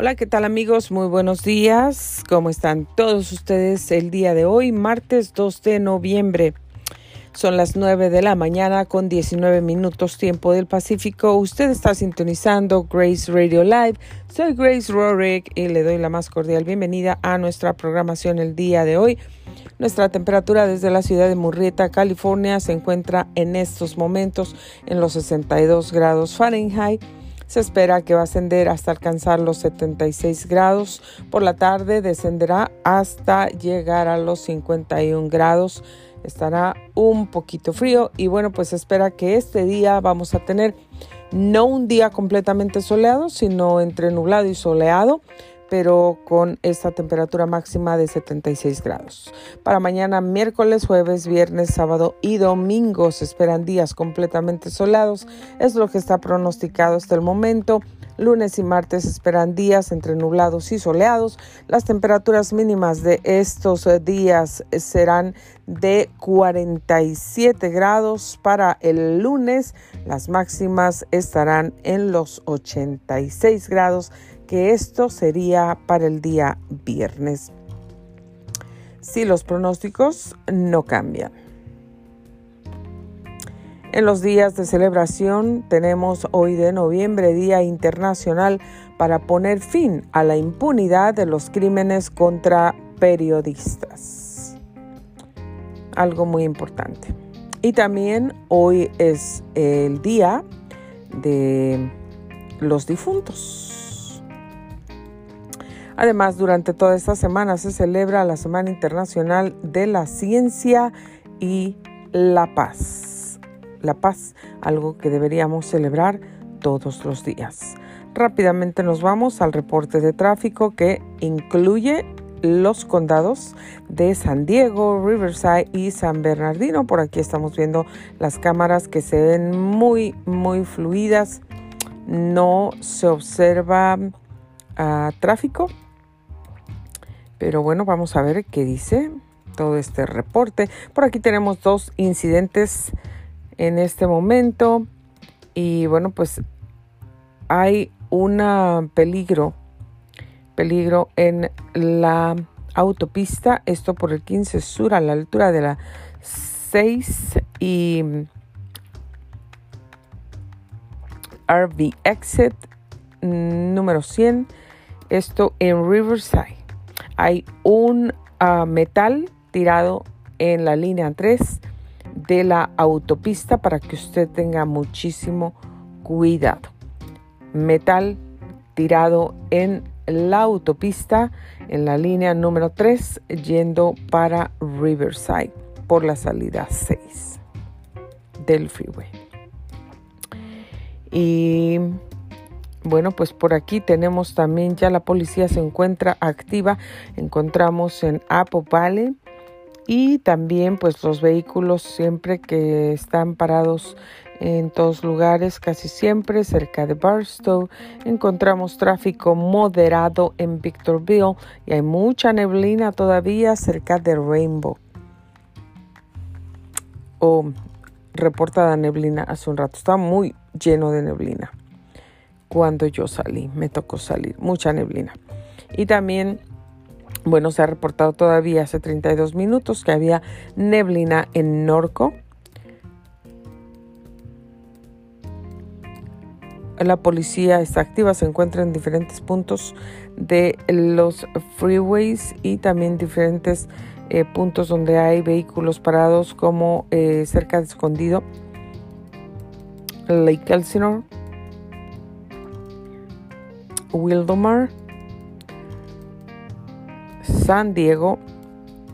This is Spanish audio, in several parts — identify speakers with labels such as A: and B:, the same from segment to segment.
A: Hola, ¿qué tal amigos? Muy buenos días. ¿Cómo están todos ustedes el día de hoy, martes 2 de noviembre? Son las 9 de la mañana con 19 minutos tiempo del Pacífico. Usted está sintonizando Grace Radio Live. Soy Grace Rorick y le doy la más cordial bienvenida a nuestra programación el día de hoy. Nuestra temperatura desde la ciudad de Murrieta, California, se encuentra en estos momentos en los 62 grados Fahrenheit se espera que va a ascender hasta alcanzar los 76 grados. Por la tarde descenderá hasta llegar a los 51 grados. Estará un poquito frío y bueno, pues espera que este día vamos a tener no un día completamente soleado, sino entre nublado y soleado pero con esta temperatura máxima de 76 grados. Para mañana, miércoles, jueves, viernes, sábado y domingo se esperan días completamente soleados. Es lo que está pronosticado hasta el momento. Lunes y martes esperan días entre nublados y soleados. Las temperaturas mínimas de estos días serán de 47 grados para el lunes. Las máximas estarán en los 86 grados que esto sería para el día viernes. Si los pronósticos no cambian. En los días de celebración tenemos hoy de noviembre Día Internacional para poner fin a la impunidad de los crímenes contra periodistas. Algo muy importante. Y también hoy es el día de los difuntos. Además, durante toda esta semana se celebra la Semana Internacional de la Ciencia y la Paz. La paz, algo que deberíamos celebrar todos los días. Rápidamente nos vamos al reporte de tráfico que incluye los condados de San Diego, Riverside y San Bernardino. Por aquí estamos viendo las cámaras que se ven muy, muy fluidas. No se observa ah, tráfico pero bueno, vamos a ver qué dice todo este reporte. Por aquí tenemos dos incidentes en este momento. Y bueno, pues hay un peligro, peligro en la autopista, esto por el 15 Sur a la altura de la 6 y RV Exit número 100, esto en Riverside hay un ah, metal tirado en la línea 3 de la autopista para que usted tenga muchísimo cuidado. Metal tirado en la autopista en la línea número 3 yendo para Riverside por la salida 6 del freeway. Y bueno, pues por aquí tenemos también ya la policía se encuentra activa. Encontramos en Apple Valley y también pues los vehículos siempre que están parados en todos lugares, casi siempre cerca de Barstow. Encontramos tráfico moderado en Victorville y hay mucha neblina todavía cerca de Rainbow. O oh, reportada neblina hace un rato, está muy lleno de neblina cuando yo salí, me tocó salir, mucha neblina. Y también, bueno, se ha reportado todavía hace 32 minutos que había neblina en Norco. La policía está activa, se encuentra en diferentes puntos de los freeways y también diferentes eh, puntos donde hay vehículos parados como eh, cerca de escondido Lake Elsinore Wildomar, San Diego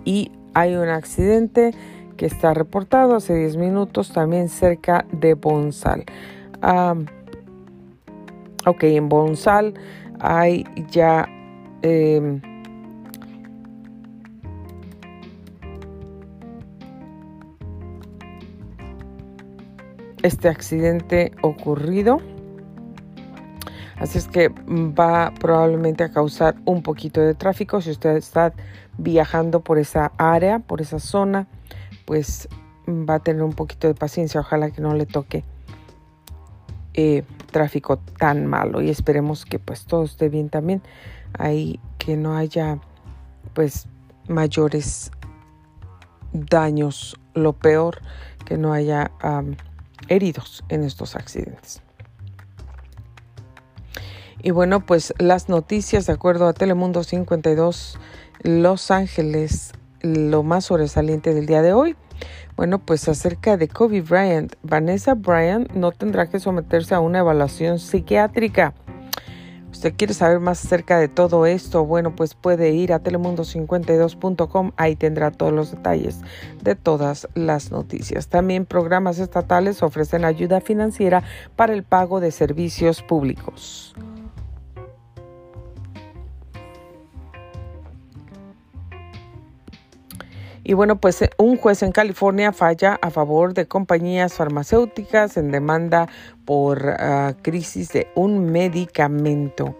A: y hay un accidente que está reportado hace 10 minutos también cerca de Bonsal. ok, en Bonsal hay ya em, este accidente ocurrido. Así es que va probablemente a causar un poquito de tráfico. Si usted está viajando por esa área, por esa zona, pues va a tener un poquito de paciencia. Ojalá que no le toque eh, tráfico tan malo y esperemos que pues todo esté bien también ahí que no haya pues mayores daños lo peor que no haya heridos en estos accidentes y bueno pues las noticias de acuerdo a Telemundo 52 Los Ángeles lo más sobresaliente del día de hoy bueno, pues acerca de Kobe Bryant, Vanessa Bryant no tendrá que someterse a una evaluación psiquiátrica. ¿Usted quiere saber más acerca de todo esto? Bueno, pues puede ir a telemundo52.com, ahí tendrá todos los detalles de todas las noticias. También programas estatales ofrecen ayuda financiera para el pago de servicios públicos. Y bueno, pues eh, un juez en California falla a favor de compañías farmacéuticas en demanda por ah, crisis de un medicamento.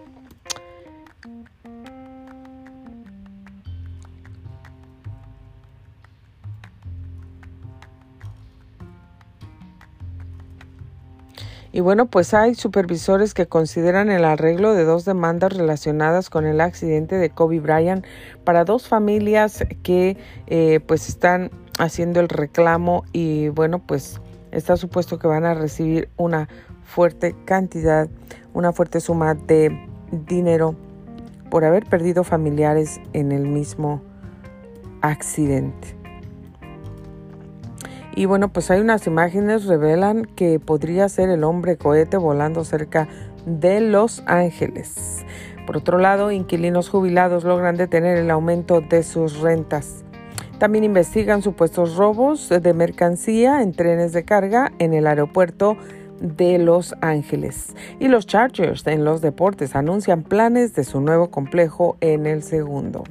A: Y bueno, pues hay supervisores que consideran el arreglo de dos demandas relacionadas con el accidente de Kobe Bryant para dos familias que eh, pues están haciendo el reclamo y bueno, pues está supuesto que van a recibir una fuerte cantidad, una fuerte suma de dinero por haber perdido familiares en el mismo accidente. Y bueno, pues hay unas imágenes revelan que podría ser el hombre cohete volando cerca de Los Ángeles. Por otro lado, inquilinos jubilados logran detener el aumento de sus rentas. También investigan supuestos robos de mercancía en trenes de carga en el aeropuerto de Los Ángeles. Y los Chargers en los deportes anuncian planes de su nuevo complejo en el segundo.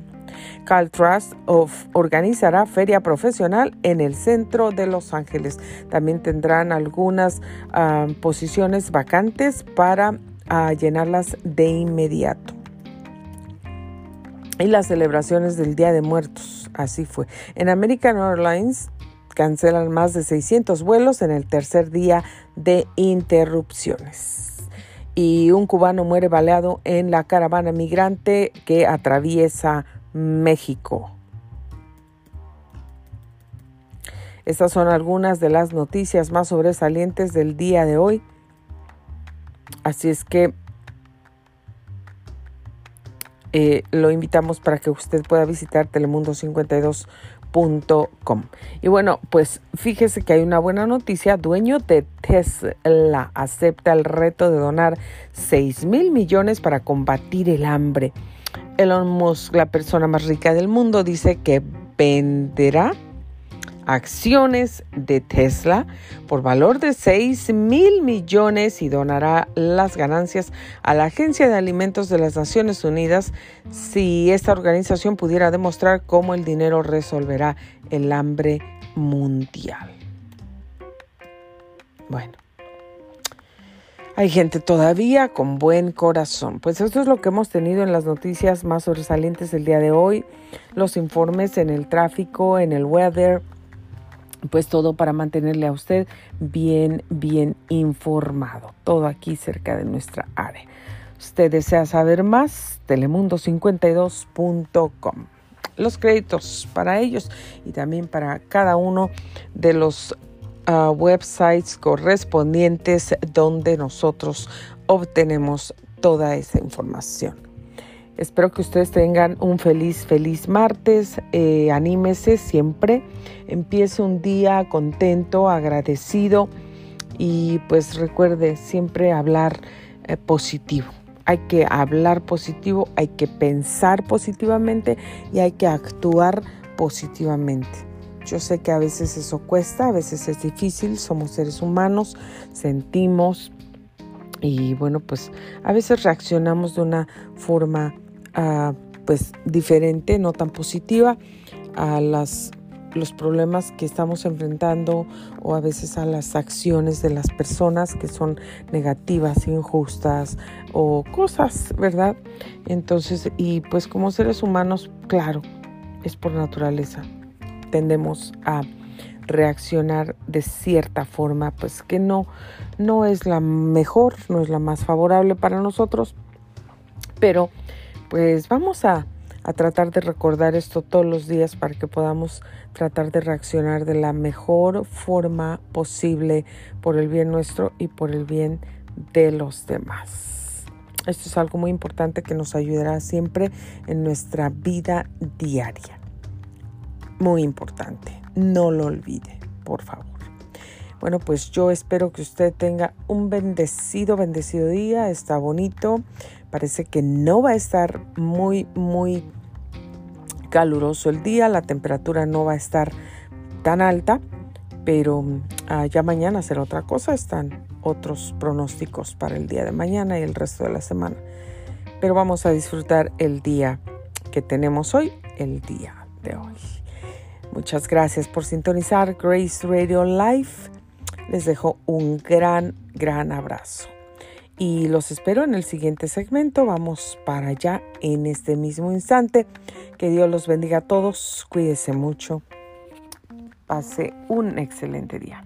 A: Caltrust of organizará feria profesional en el centro de Los Ángeles. También tendrán algunas ah, posiciones vacantes para ah, llenarlas de inmediato. Y las celebraciones del Día de Muertos, así fue. En American Airlines cancelan más de 600 vuelos en el tercer día de interrupciones y un cubano muere baleado en la caravana migrante que atraviesa México. Estas son algunas de las noticias más sobresalientes del día de hoy. Así es que eh, lo invitamos para que usted pueda visitar telemundo52.com. Y bueno, pues fíjese que hay una buena noticia. Dueño de Tesla acepta el reto de donar 6 mil millones para combatir el hambre. Elon Musk, la persona más rica del mundo, dice que venderá acciones de Tesla por valor de 6 mil millones y donará las ganancias a la Agencia de Alimentos de las Naciones Unidas si esta organización pudiera demostrar cómo el dinero resolverá el hambre mundial. Bueno. Hay gente todavía con buen corazón. Pues esto es lo que hemos tenido en las noticias más sobresalientes del día de hoy. Los informes en el tráfico, en el weather. Pues todo para mantenerle a usted bien, bien informado. Todo aquí cerca de nuestra área. Usted desea saber más, telemundo52.com. Los créditos para ellos y también para cada uno de los websites correspondientes donde nosotros obtenemos toda esa información. Espero que ustedes tengan un feliz, feliz martes. Eh, anímese siempre. Empiece un día contento, agradecido y pues recuerde siempre hablar eh, positivo. Hay que hablar positivo, hay que pensar positivamente y hay que actuar positivamente. Yo sé que a veces eso cuesta, a veces es difícil, somos seres humanos, sentimos y bueno, pues a veces reaccionamos de una forma ah, pues diferente, no tan positiva a las los problemas que estamos enfrentando o a veces a las acciones de las personas que son negativas, injustas o cosas, ¿verdad? Entonces, y pues como seres humanos, claro, es por naturaleza tendemos a reaccionar de cierta forma, pues que no, no es la mejor, no es la más favorable para nosotros, pero pues vamos a, a tratar de recordar esto todos los días para que podamos tratar de reaccionar de la mejor forma posible por el bien nuestro y por el bien de los demás. Esto es algo muy importante que nos ayudará siempre en nuestra vida diaria. Muy importante no lo olvide, por favor. Bueno, pues yo espero que usted tenga un bendecido, bendecido día. Está bonito. Parece que no va a estar muy, muy caluroso el día. La temperatura no va a estar tan alta. Pero ah, ya mañana será otra cosa. Están otros pronósticos para el día de mañana y el resto de la semana. Pero vamos a disfrutar el día que tenemos hoy, el día de hoy. Muchas gracias por sintonizar Grace Radio Live. Les dejo un gran, gran abrazo. Y los espero en el siguiente segmento. Vamos para allá en este mismo instante. Que Dios los bendiga a todos. Cuídese mucho. Pase un excelente día.